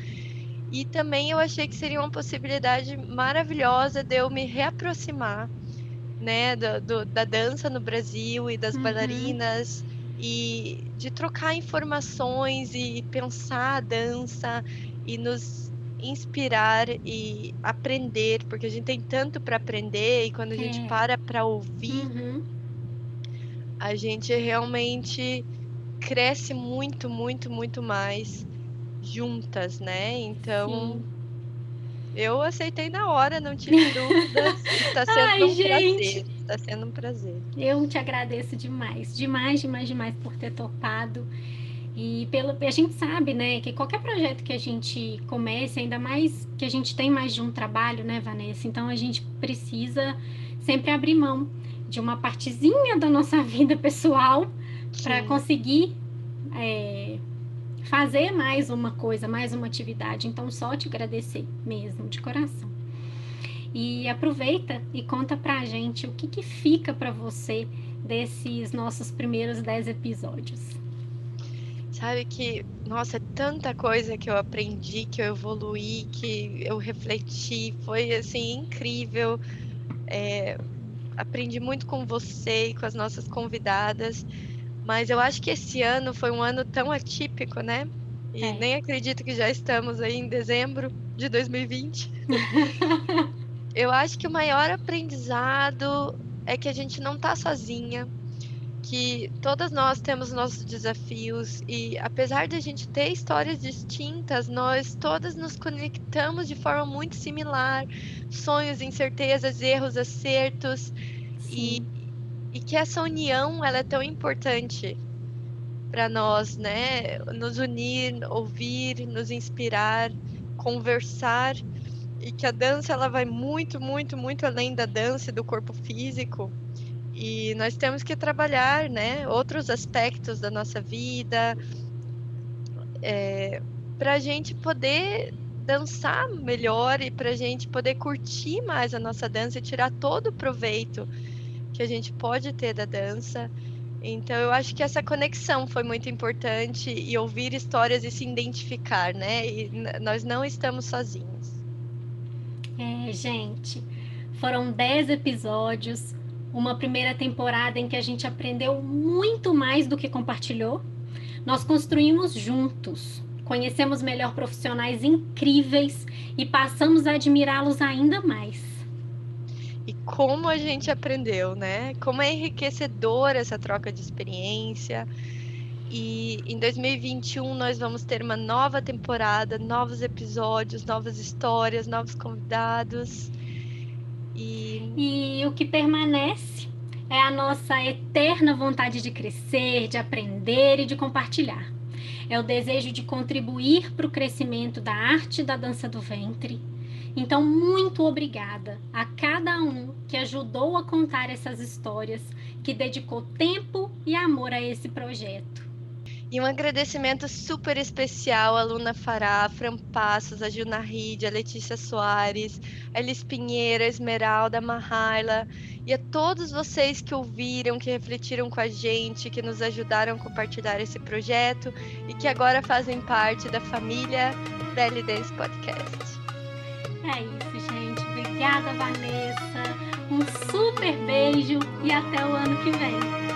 A: E também eu achei que seria uma possibilidade maravilhosa de eu me reaproximar né, do, do, da dança no Brasil e das uhum. bailarinas e de trocar informações e pensar a dança e nos inspirar e aprender, porque a gente tem tanto para aprender e quando a é. gente para para ouvir, uhum. a gente realmente cresce muito, muito, muito mais juntas, né? Então, Sim. Eu aceitei na hora, não tive dúvidas. Está sendo Ai, um gente. prazer. Está sendo um prazer.
B: Eu te agradeço demais, demais, demais, demais por ter topado. E pelo, a gente sabe, né, que qualquer projeto que a gente comece, ainda mais que a gente tem mais de um trabalho, né, Vanessa? Então a gente precisa sempre abrir mão de uma partezinha da nossa vida pessoal para conseguir é, fazer mais uma coisa, mais uma atividade. Então, só te agradecer mesmo, de coração. E aproveita e conta pra gente o que, que fica para você desses nossos primeiros dez episódios.
A: Sabe que, nossa, é tanta coisa que eu aprendi, que eu evoluí, que eu refleti, foi assim incrível. É, aprendi muito com você e com as nossas convidadas. Mas eu acho que esse ano foi um ano tão atípico, né? E é. nem acredito que já estamos aí em dezembro de 2020. eu acho que o maior aprendizado é que a gente não tá sozinha, que todas nós temos nossos desafios e apesar de a gente ter histórias distintas, nós todas nos conectamos de forma muito similar, sonhos, incertezas, erros, acertos. E e que essa união ela é tão importante para nós, né? Nos unir, ouvir, nos inspirar, conversar e que a dança ela vai muito, muito, muito além da dança e do corpo físico. E nós temos que trabalhar, né? Outros aspectos da nossa vida é, para a gente poder dançar melhor e para a gente poder curtir mais a nossa dança e tirar todo o proveito que a gente pode ter da dança. Então eu acho que essa conexão foi muito importante e ouvir histórias e se identificar, né? E nós não estamos sozinhos.
B: É, gente, foram dez episódios, uma primeira temporada em que a gente aprendeu muito mais do que compartilhou. Nós construímos juntos, conhecemos melhor profissionais incríveis e passamos a admirá-los ainda mais
A: e como a gente aprendeu, né? Como é enriquecedora essa troca de experiência. E em 2021 nós vamos ter uma nova temporada, novos episódios, novas histórias, novos convidados.
B: E, e o que permanece é a nossa eterna vontade de crescer, de aprender e de compartilhar. É o desejo de contribuir para o crescimento da arte da dança do ventre então, muito obrigada a cada um que ajudou a contar essas histórias, que dedicou tempo e amor a esse projeto.
A: E um agradecimento super especial à Luna Fará, a Fran Passos, a Gilna Ride, a Letícia Soares, a Elis Pinheiro, a Esmeralda, a Mahaila e a todos vocês que ouviram, que refletiram com a gente, que nos ajudaram a compartilhar esse projeto e que agora fazem parte da família Belly Dance Podcast.
B: É isso, gente. Obrigada, Vanessa. Um super beijo e até o ano que vem.